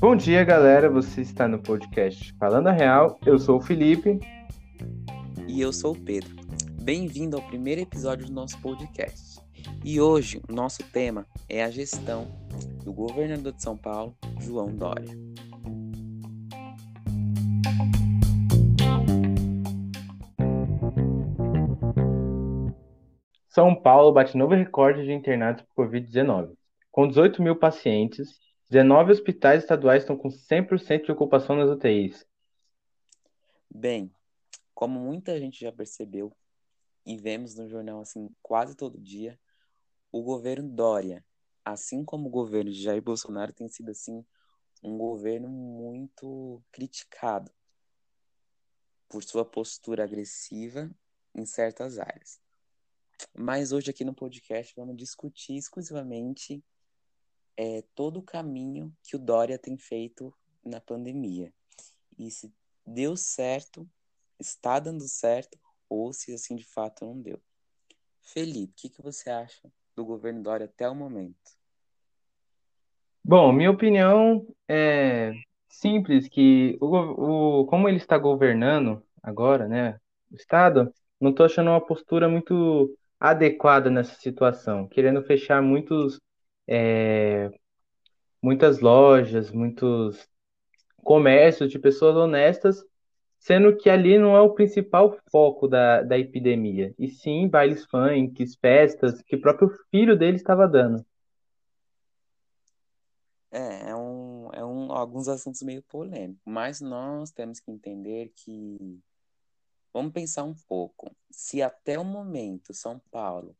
Bom dia, galera. Você está no podcast Falando a Real. Eu sou o Felipe. E eu sou o Pedro. Bem-vindo ao primeiro episódio do nosso podcast. E hoje o nosso tema é a gestão do governador de São Paulo, João Dória. São Paulo bate novo recorde de internados por Covid-19. Com 18 mil pacientes, 19 hospitais estaduais estão com 100% de ocupação nas UTIs. Bem, como muita gente já percebeu e vemos no jornal assim quase todo dia, o governo Dória, assim como o governo de Jair Bolsonaro, tem sido assim um governo muito criticado por sua postura agressiva em certas áreas. Mas hoje aqui no podcast vamos discutir exclusivamente é, todo o caminho que o Dória tem feito na pandemia. E se deu certo, está dando certo, ou se assim de fato não deu. Felipe, o que, que você acha do governo Dória até o momento? Bom, minha opinião é simples, que o, o, como ele está governando agora, né, o Estado, não estou achando uma postura muito adequada nessa situação, querendo fechar muitos, é, muitas lojas, muitos comércios de pessoas honestas, sendo que ali não é o principal foco da, da epidemia, e sim bailes funk, festas, que o próprio filho dele estava dando. É, é um, é um, alguns assuntos meio polêmicos, mas nós temos que entender que Vamos pensar um pouco. Se até o momento São Paulo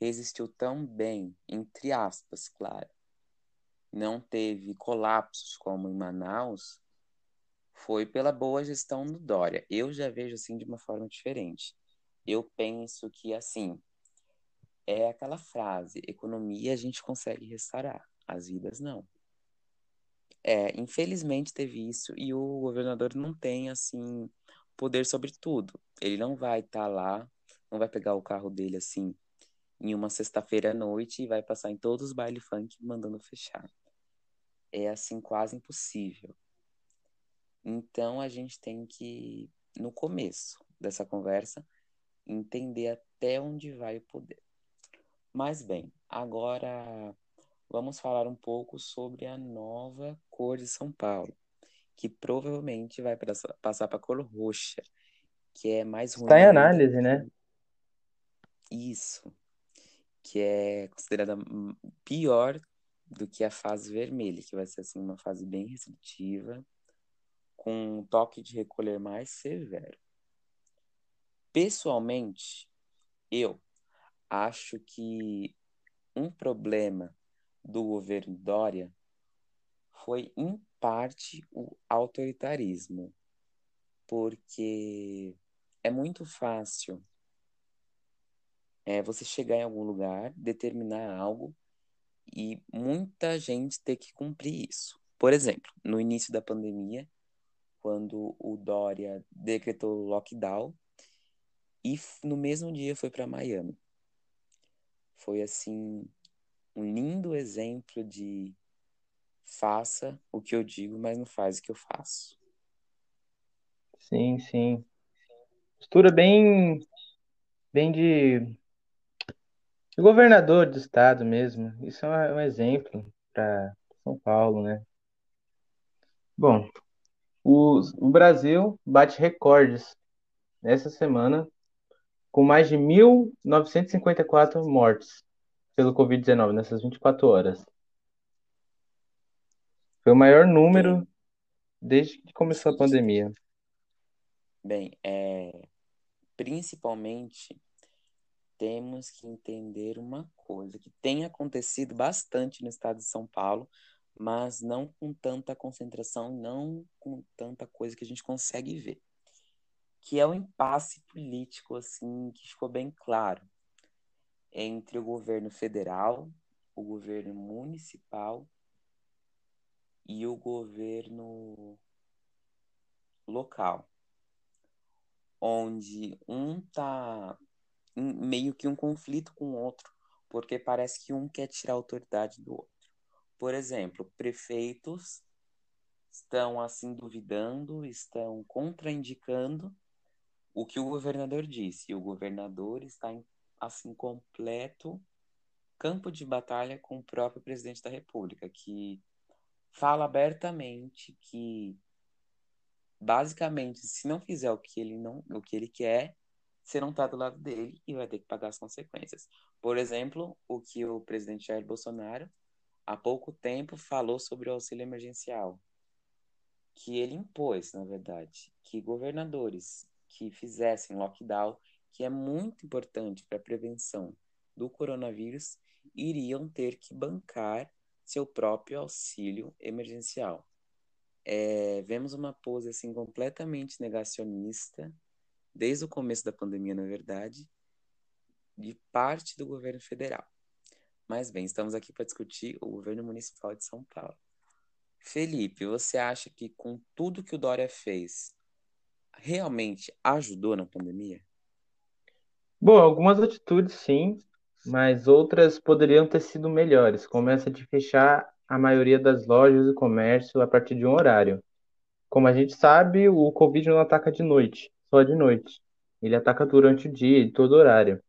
resistiu tão bem, entre aspas, claro, não teve colapsos como em Manaus, foi pela boa gestão do Dória. Eu já vejo assim de uma forma diferente. Eu penso que assim é aquela frase: economia a gente consegue restaurar, as vidas não. É, infelizmente teve isso e o governador não tem assim poder sobre tudo. Ele não vai estar tá lá, não vai pegar o carro dele assim em uma sexta-feira à noite e vai passar em todos os baile funk mandando fechar. É assim quase impossível. Então a gente tem que no começo dessa conversa entender até onde vai o poder. Mas bem, agora vamos falar um pouco sobre a nova cor de São Paulo que provavelmente vai passar para cor roxa, que é mais ruim. Está em análise, né? Isso. Que é considerada pior do que a fase vermelha, que vai ser assim uma fase bem restritiva, com um toque de recolher mais severo. Pessoalmente, eu acho que um problema do governo Dória foi parte o autoritarismo, porque é muito fácil é, você chegar em algum lugar, determinar algo e muita gente ter que cumprir isso. Por exemplo, no início da pandemia, quando o Dória decretou lockdown e no mesmo dia foi para Miami. Foi assim um lindo exemplo de faça o que eu digo, mas não faz o que eu faço. Sim, sim. Postura bem, bem de, de governador do estado mesmo. Isso é um exemplo para São Paulo, né? Bom, o, o Brasil bate recordes nessa semana com mais de 1.954 mortes pelo Covid-19 nessas 24 horas. Foi o maior número desde que começou a pandemia. bem, é, principalmente temos que entender uma coisa que tem acontecido bastante no estado de São Paulo, mas não com tanta concentração, não com tanta coisa que a gente consegue ver, que é o impasse político assim que ficou bem claro entre o governo federal, o governo municipal e o governo local, onde um tá meio que um conflito com o outro, porque parece que um quer tirar a autoridade do outro. Por exemplo, prefeitos estão assim duvidando, estão contraindicando o que o governador disse. E o governador está em assim completo campo de batalha com o próprio presidente da República, que fala abertamente que basicamente se não fizer o que ele não o que ele quer, você não está do lado dele e vai ter que pagar as consequências. Por exemplo, o que o presidente Jair Bolsonaro há pouco tempo falou sobre o auxílio emergencial, que ele impôs, na verdade, que governadores que fizessem lockdown, que é muito importante para a prevenção do coronavírus, iriam ter que bancar seu próprio auxílio emergencial. É, vemos uma pose assim completamente negacionista desde o começo da pandemia, na verdade, de parte do governo federal. Mas bem, estamos aqui para discutir o governo municipal de São Paulo. Felipe, você acha que com tudo que o Dória fez, realmente ajudou na pandemia? Bom, algumas atitudes sim, mas outras poderiam ter sido melhores, como essa de fechar a maioria das lojas e comércio a partir de um horário. Como a gente sabe, o Covid não ataca de noite, só de noite. Ele ataca durante o dia, em todo horário.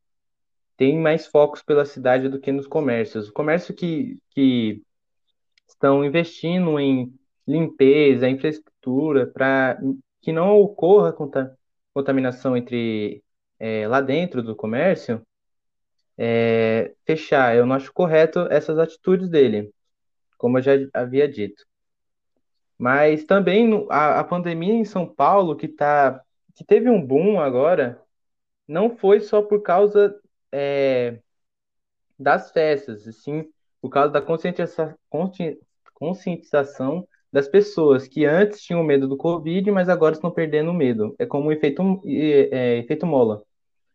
Tem mais focos pela cidade do que nos comércios. O comércio que, que estão investindo em limpeza, infraestrutura, para que não ocorra contaminação entre é, lá dentro do comércio, é, fechar. Eu não acho correto essas atitudes dele, como eu já havia dito. Mas também a, a pandemia em São Paulo, que, tá, que teve um boom agora, não foi só por causa é, das festas, sim por causa da conscientização, das pessoas que antes tinham medo do Covid, mas agora estão perdendo o medo. É como o efeito, é, efeito mola.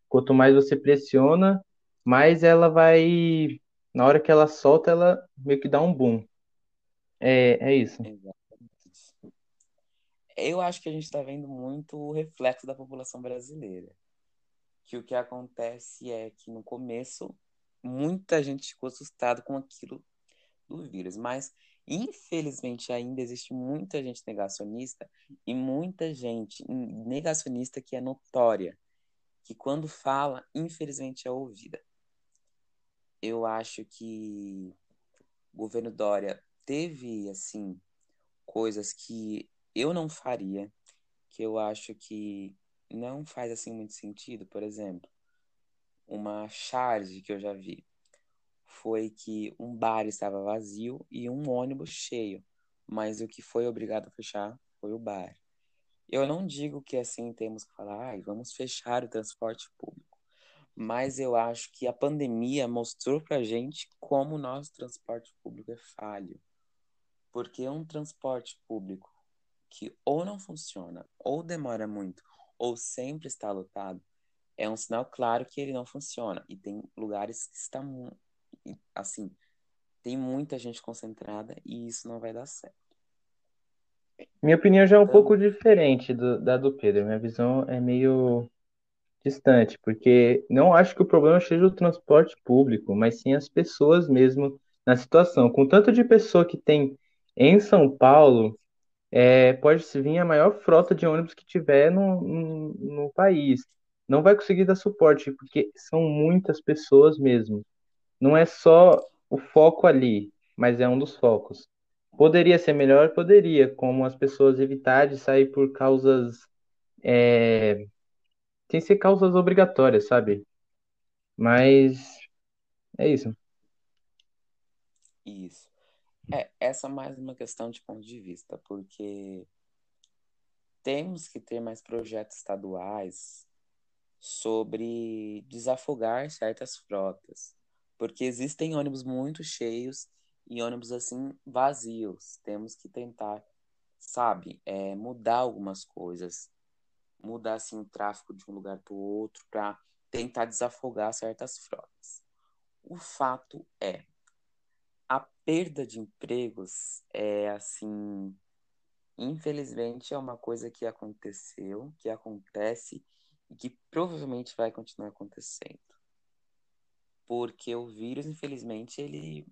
Quanto mais você pressiona, mais ela vai. Na hora que ela solta, ela meio que dá um boom. É, é isso. Eu acho que a gente está vendo muito o reflexo da população brasileira. Que o que acontece é que no começo muita gente ficou assustada com aquilo do vírus, mas infelizmente ainda existe muita gente negacionista e muita gente negacionista que é notória, que quando fala, infelizmente é ouvida. Eu acho que o governo Dória teve assim coisas que eu não faria, que eu acho que não faz assim muito sentido, por exemplo, uma charge que eu já vi foi que um bar estava vazio e um ônibus cheio, mas o que foi obrigado a fechar foi o bar. Eu não digo que assim temos que falar, ah, vamos fechar o transporte público, mas eu acho que a pandemia mostrou para gente como o nosso transporte público é falho, porque um transporte público que ou não funciona, ou demora muito, ou sempre está lotado, é um sinal claro que ele não funciona. E tem lugares que estão, assim, tem muita gente concentrada e isso não vai dar certo. Minha opinião já é um então, pouco diferente do, da do Pedro. Minha visão é meio distante, porque não acho que o problema seja o transporte público, mas sim as pessoas mesmo na situação. Com tanto de pessoa que tem em São Paulo, é, pode vir a maior frota de ônibus que tiver no, no, no país não vai conseguir dar suporte, porque são muitas pessoas mesmo. Não é só o foco ali, mas é um dos focos. Poderia ser melhor? Poderia, como as pessoas evitar de sair por causas. É... Tem que ser causas obrigatórias, sabe? Mas é isso. Isso. É, essa é mais uma questão de ponto de vista, porque temos que ter mais projetos estaduais sobre desafogar certas frotas, porque existem ônibus muito cheios e ônibus assim vazios. Temos que tentar, sabe, é, mudar algumas coisas, mudar assim o tráfego de um lugar para o outro para tentar desafogar certas frotas. O fato é, a perda de empregos é assim, infelizmente é uma coisa que aconteceu, que acontece e que provavelmente vai continuar acontecendo. porque o vírus, infelizmente, ele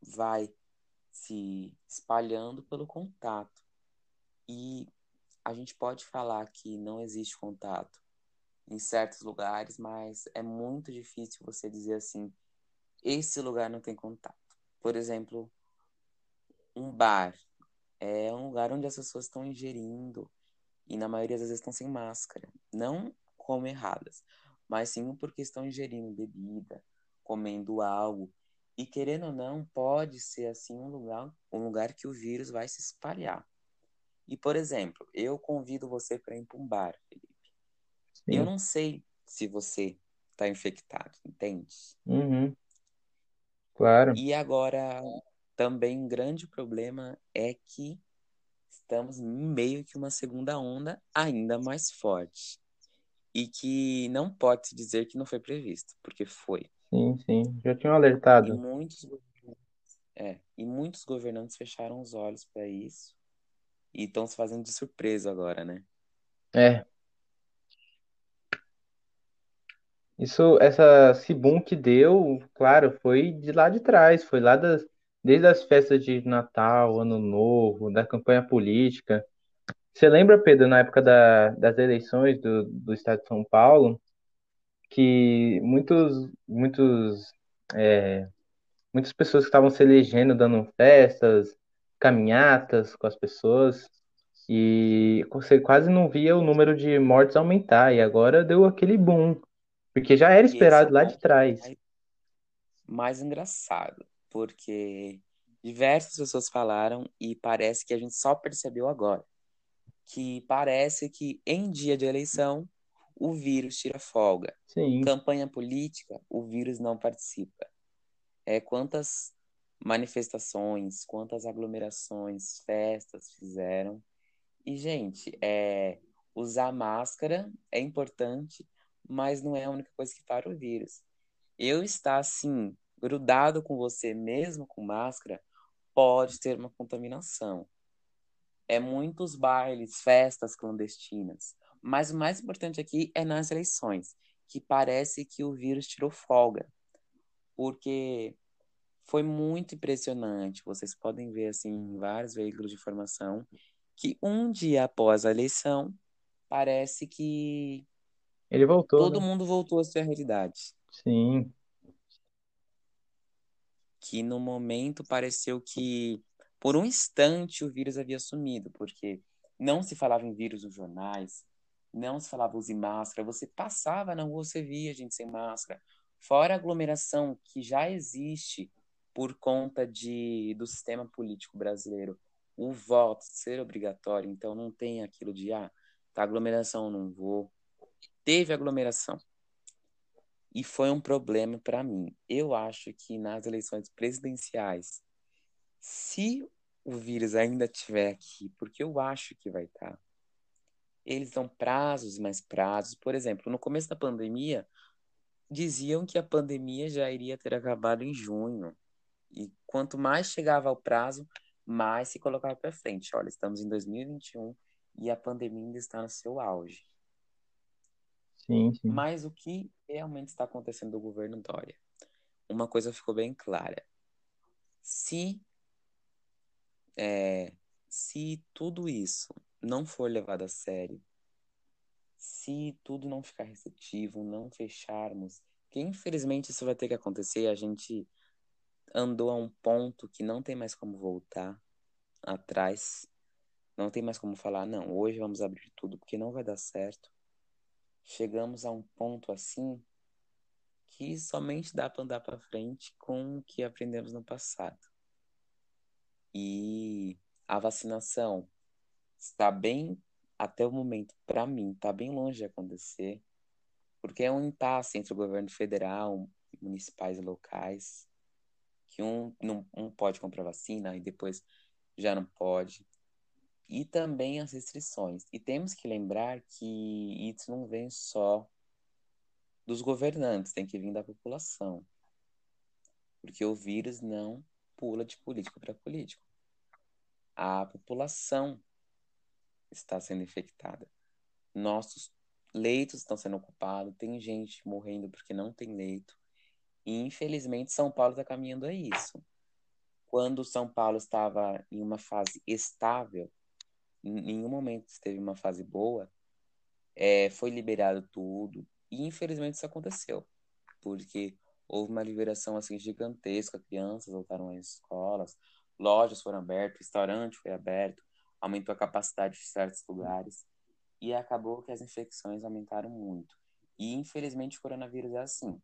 vai se espalhando pelo contato. E a gente pode falar que não existe contato em certos lugares, mas é muito difícil você dizer assim, esse lugar não tem contato. Por exemplo, um bar é um lugar onde as pessoas estão ingerindo e na maioria das vezes estão sem máscara, não como erradas, mas sim porque estão ingerindo bebida, comendo algo e querendo ou não, pode ser assim um lugar, um lugar que o vírus vai se espalhar. E por exemplo, eu convido você para ir para um bar, Felipe. Sim. Eu não sei se você está infectado, entende? Uhum. Claro. E agora também um grande problema é que estamos meio que uma segunda onda ainda mais forte e que não pode se dizer que não foi previsto, porque foi. Sim, sim, já tinham alertado. E muitos, é, e muitos governantes fecharam os olhos para isso e estão se fazendo de surpresa agora, né? É. Isso, essa, boom que deu, claro, foi de lá de trás, foi lá das, desde as festas de Natal, Ano Novo, da campanha política. Você lembra, Pedro, na época da, das eleições do, do estado de São Paulo, que muitos, muitos, é, muitas pessoas que estavam se elegendo, dando festas, caminhatas com as pessoas, e você quase não via o número de mortes aumentar, e agora deu aquele boom, porque já era esperado lá de trás. Mais, mais engraçado, porque diversas pessoas falaram e parece que a gente só percebeu agora. Que parece que em dia de eleição o vírus tira folga. Sim. Campanha política, o vírus não participa. É, quantas manifestações, quantas aglomerações, festas fizeram. E, gente, é, usar máscara é importante, mas não é a única coisa que para o vírus. Eu estar, assim, grudado com você, mesmo com máscara, pode ter uma contaminação. É muitos bailes, festas clandestinas. Mas o mais importante aqui é nas eleições, que parece que o vírus tirou folga. Porque foi muito impressionante. Vocês podem ver assim em vários veículos de informação que um dia após a eleição parece que ele voltou. Todo né? mundo voltou à sua realidade. Sim. Que no momento pareceu que por um instante o vírus havia sumido, porque não se falava em vírus nos jornais, não se falava use máscara, você passava na rua, você via gente sem máscara. Fora a aglomeração que já existe por conta de, do sistema político brasileiro, o voto ser obrigatório, então não tem aquilo de, ah, tá aglomeração, não vou. Teve aglomeração. E foi um problema para mim. Eu acho que nas eleições presidenciais, se o vírus ainda estiver aqui, porque eu acho que vai estar, tá, eles dão prazos mais prazos. Por exemplo, no começo da pandemia, diziam que a pandemia já iria ter acabado em junho. E quanto mais chegava ao prazo, mais se colocava para frente. Olha, estamos em 2021 e a pandemia ainda está no seu auge. Sim, sim. Mas o que realmente está acontecendo no governo Dória? Uma coisa ficou bem clara. Se, é, se tudo isso não for levado a sério, se tudo não ficar receptivo, não fecharmos, que infelizmente isso vai ter que acontecer, a gente andou a um ponto que não tem mais como voltar atrás, não tem mais como falar, não, hoje vamos abrir tudo porque não vai dar certo. Chegamos a um ponto assim que somente dá para andar para frente com o que aprendemos no passado. E a vacinação está bem, até o momento, para mim, está bem longe de acontecer, porque é um impasse entre o governo federal, municipais e locais, que um não um pode comprar vacina e depois já não pode. E também as restrições. E temos que lembrar que isso não vem só dos governantes, tem que vir da população. Porque o vírus não pula de político para político. A população está sendo infectada. Nossos leitos estão sendo ocupados, tem gente morrendo porque não tem leito. E infelizmente São Paulo está caminhando a isso. Quando São Paulo estava em uma fase estável, em nenhum momento esteve uma fase boa, é, foi liberado tudo. E infelizmente isso aconteceu, porque houve uma liberação assim gigantesca, crianças voltaram às escolas, lojas foram abertas, restaurante foi aberto, aumentou a capacidade de certos lugares e acabou que as infecções aumentaram muito. E infelizmente o coronavírus é assim.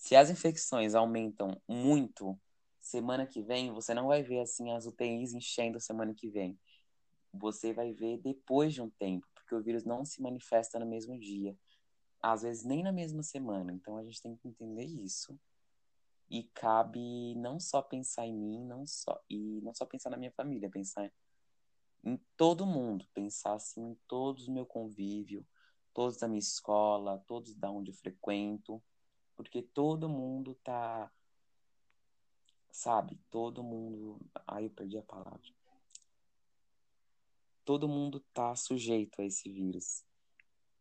Se as infecções aumentam muito, semana que vem você não vai ver assim as UTIs enchendo semana que vem. Você vai ver depois de um tempo, porque o vírus não se manifesta no mesmo dia, às vezes nem na mesma semana. Então a gente tem que entender isso. E cabe não só pensar em mim, não só e não só pensar na minha família, pensar em todo mundo, pensar assim em todos o meu convívio, todos da minha escola, todos da onde eu frequento, porque todo mundo tá sabe, todo mundo, ai eu perdi a palavra. Todo mundo tá sujeito a esse vírus.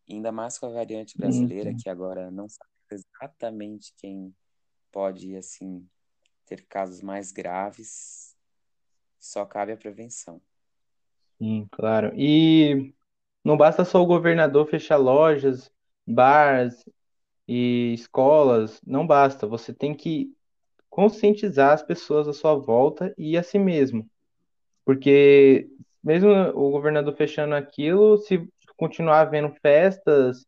Ainda mais com a variante brasileira, que agora não sabe exatamente quem pode assim ter casos mais graves. Só cabe a prevenção. Sim, claro. E não basta só o governador fechar lojas, bares e escolas, não basta. Você tem que conscientizar as pessoas à sua volta e a si mesmo. Porque mesmo o governador fechando aquilo, se continuar havendo festas,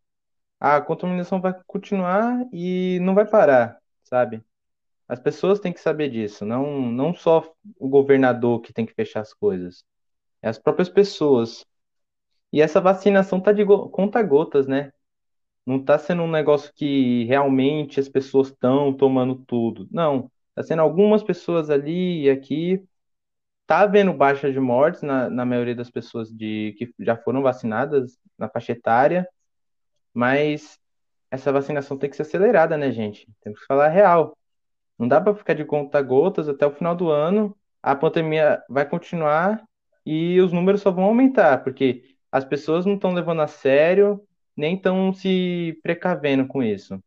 a contaminação vai continuar e não vai parar, sabe? As pessoas têm que saber disso, não, não só o governador que tem que fechar as coisas, é as próprias pessoas. E essa vacinação tá de go- conta-gotas, né? Não tá sendo um negócio que realmente as pessoas estão tomando tudo. Não, tá sendo algumas pessoas ali e aqui. Tá havendo baixa de mortes na, na maioria das pessoas de, que já foram vacinadas na faixa etária, mas essa vacinação tem que ser acelerada, né, gente? Temos que falar real. Não dá para ficar de conta-gotas até o final do ano. A pandemia vai continuar e os números só vão aumentar, porque as pessoas não estão levando a sério, nem estão se precavendo com isso.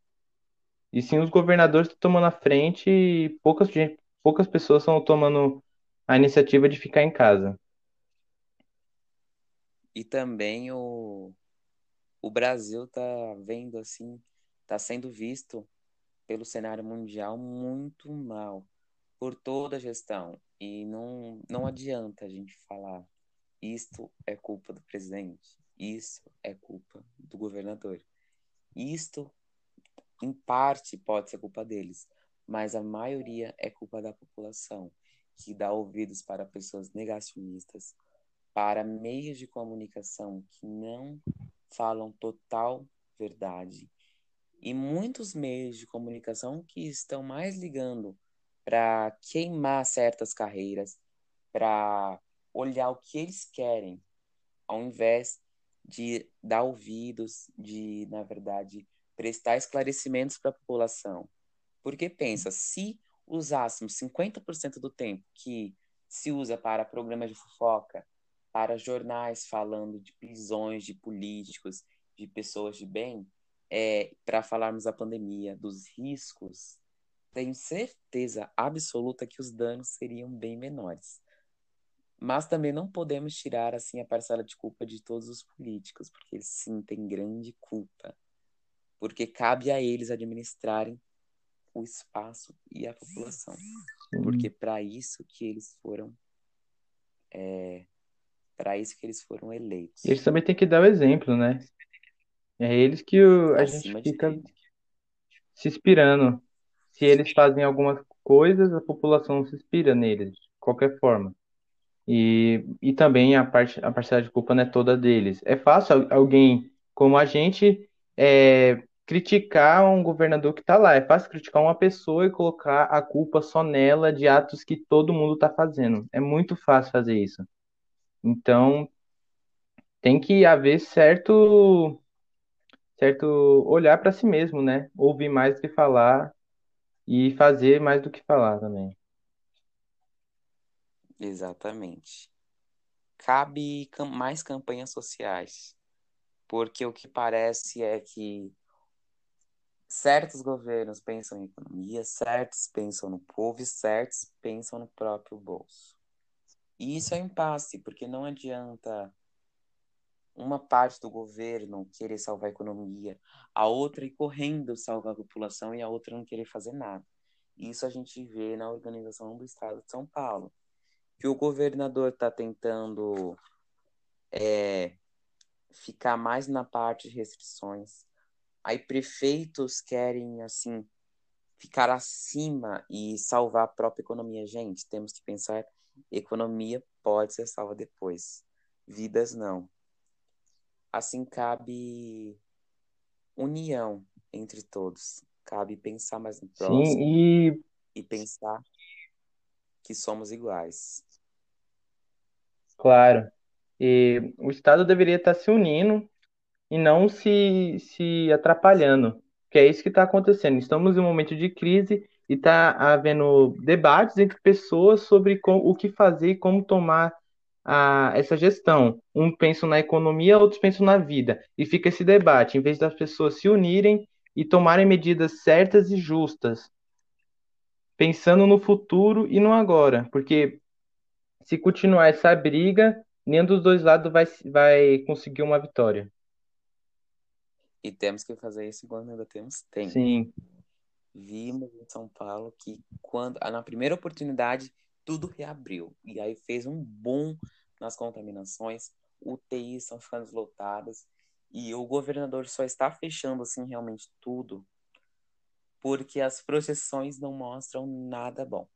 E sim, os governadores estão tomando a frente e poucas, poucas pessoas estão tomando a iniciativa de ficar em casa. E também o, o Brasil tá vendo assim, tá sendo visto pelo cenário mundial muito mal por toda a gestão. E não, não adianta a gente falar isto é culpa do presidente, isso é culpa do governador. Isto, em parte, pode ser culpa deles, mas a maioria é culpa da população, que dá ouvidos para pessoas negacionistas, para meios de comunicação que não falam total verdade e muitos meios de comunicação que estão mais ligando para queimar certas carreiras, para olhar o que eles querem, ao invés de dar ouvidos, de, na verdade, prestar esclarecimentos para a população. Porque pensa, se usássemos 50% do tempo que se usa para programas de fofoca, para jornais falando de prisões de políticos, de pessoas de bem, é, para falarmos da pandemia, dos riscos, tenho certeza absoluta que os danos seriam bem menores. Mas também não podemos tirar assim a parcela de culpa de todos os políticos, porque eles sim têm grande culpa. Porque cabe a eles administrarem o espaço e a população. Porque para isso que eles foram é, para isso que eles foram eleitos. Eles também têm que dar o exemplo, né? É eles que o- a gente Acima de fica se inspirando. Se eles fazem algumas coisas, a população se inspira neles, de qualquer forma. E, e também a parte, a parcela de culpa não é toda deles. É fácil al- alguém como a gente é, criticar um governador que está lá. É fácil criticar uma pessoa e colocar a culpa só nela de atos que todo mundo está fazendo. É muito fácil fazer isso. Então, tem que haver certo, certo olhar para si mesmo, né? Ouvir mais do que falar e fazer mais do que falar também. Exatamente. Cabe cam- mais campanhas sociais, porque o que parece é que certos governos pensam em economia, certos pensam no povo e certos pensam no próprio bolso. E isso é um impasse, porque não adianta uma parte do governo querer salvar a economia, a outra ir correndo salvar a população e a outra não querer fazer nada. Isso a gente vê na organização do Estado de São Paulo, que o governador está tentando é, ficar mais na parte de restrições. Aí prefeitos querem assim ficar acima e salvar a própria economia. Gente, temos que pensar economia pode ser salva depois, vidas não. Assim cabe união entre todos. Cabe pensar mais no próximo Sim, e e pensar que somos iguais. Claro, e o Estado deveria estar se unindo e não se, se atrapalhando, que é isso que está acontecendo. Estamos em um momento de crise e está havendo debates entre pessoas sobre com, o que fazer e como tomar a, essa gestão. Um pensa na economia, outros pensam na vida. E fica esse debate, em vez das pessoas se unirem e tomarem medidas certas e justas, pensando no futuro e no agora. Porque se continuar essa briga, nenhum dos dois lados vai, vai conseguir uma vitória. E temos que fazer isso quando ainda temos tempo. Sim. Vimos em São Paulo que quando na primeira oportunidade tudo reabriu e aí fez um boom nas contaminações, UTIs estão ficando lotadas e o governador só está fechando assim realmente tudo porque as projeções não mostram nada bom.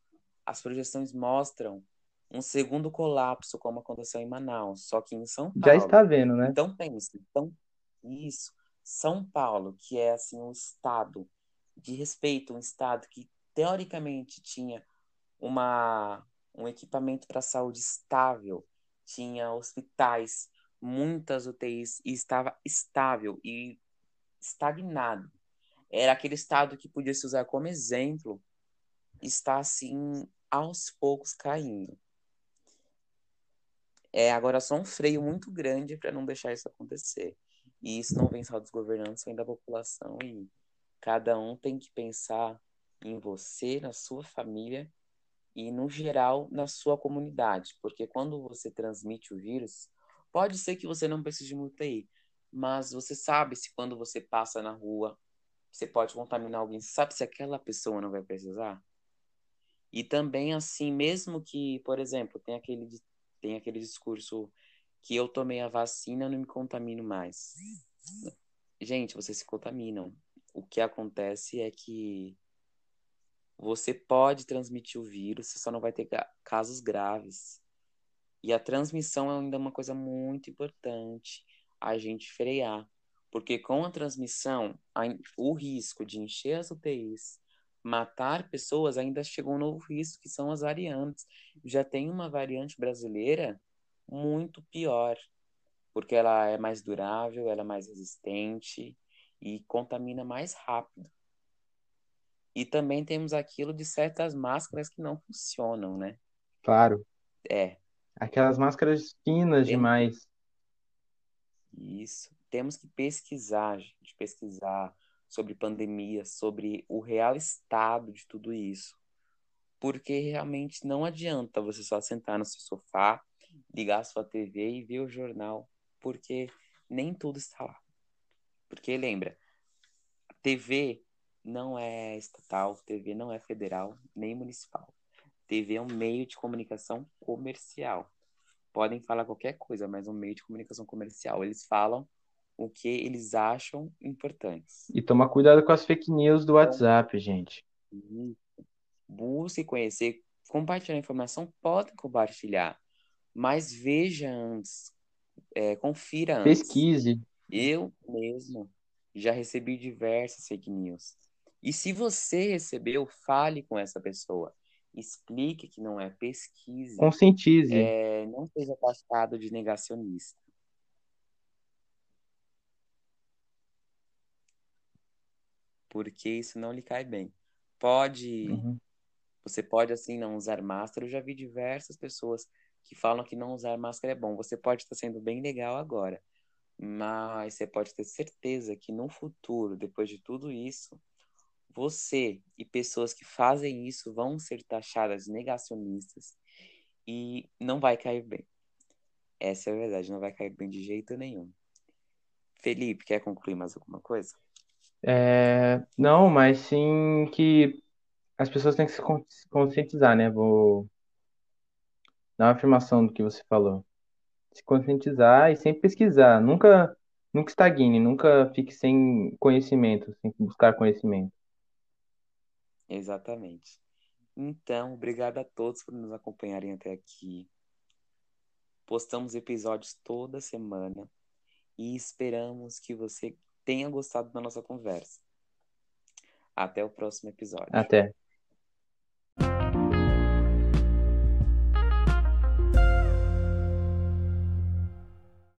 As projeções mostram um segundo colapso como aconteceu em Manaus, só que em São Paulo. Já está vendo, né? Então pense, então isso, São Paulo, que é assim um estado de respeito, um estado que teoricamente tinha uma um equipamento para saúde estável, tinha hospitais, muitas UTIs e estava estável e estagnado. Era aquele estado que podia se usar como exemplo, está assim aos poucos caindo. É agora só um freio muito grande para não deixar isso acontecer. E isso não vem só dos governantes, vem da população e cada um tem que pensar em você, na sua família e, no geral, na sua comunidade. Porque quando você transmite o vírus, pode ser que você não precise de uma UTI, mas você sabe se quando você passa na rua, você pode contaminar alguém, você sabe se aquela pessoa não vai precisar? E também, assim, mesmo que, por exemplo, tem aquele, tem aquele discurso que eu tomei a vacina, não me contamino mais. Gente, vocês se contaminam. O que acontece é que você pode transmitir o vírus, você só não vai ter casos graves. E a transmissão é ainda uma coisa muito importante a gente frear. Porque com a transmissão, o risco de encher as UTIs, matar pessoas, ainda chegou um novo risco, que são as variantes. Já tem uma variante brasileira muito pior, porque ela é mais durável, ela é mais resistente e contamina mais rápido. E também temos aquilo de certas máscaras que não funcionam, né? Claro. É. Aquelas máscaras finas Temos- demais. Isso. Temos que pesquisar, gente, pesquisar sobre pandemia, sobre o real estado de tudo isso. Porque realmente não adianta você só sentar no seu sofá, ligar a sua TV e ver o jornal, porque nem tudo está lá. Porque lembra, TV não é estatal, TV não é federal, nem municipal. TV é um meio de comunicação comercial. Podem falar qualquer coisa, mas um meio de comunicação comercial. Eles falam o que eles acham importantes. E tomar cuidado com as fake news do WhatsApp, gente. Isso. Busque conhecer, compartilhar informação, podem compartilhar, mas veja antes, é, confira antes. Pesquise. Eu mesmo já recebi diversas fake news. E se você recebeu, fale com essa pessoa. Explique que não é pesquise. Conscientize. É, não seja taxado de negacionista. Porque isso não lhe cai bem. Pode, Uhum. você pode assim não usar máscara. Eu já vi diversas pessoas que falam que não usar máscara é bom. Você pode estar sendo bem legal agora, Mas você pode ter certeza que no futuro, depois de tudo isso, você e pessoas que fazem isso vão ser taxadas de negacionistas e não vai cair bem. Essa é a verdade, não vai cair bem de jeito nenhum. Felipe, quer concluir mais alguma coisa? É, não, mas sim que as pessoas têm que se con- se conscientizar, né? Vou dar uma afirmação do que você falou. Se conscientizar e sempre pesquisar. Nunca, nunca estagne, nunca fique sem conhecimento, sem buscar conhecimento. Exatamente. Então, obrigado a todos por nos acompanharem até aqui. Postamos episódios toda semana e esperamos que você tenha gostado da nossa conversa. Até o próximo episódio. Até.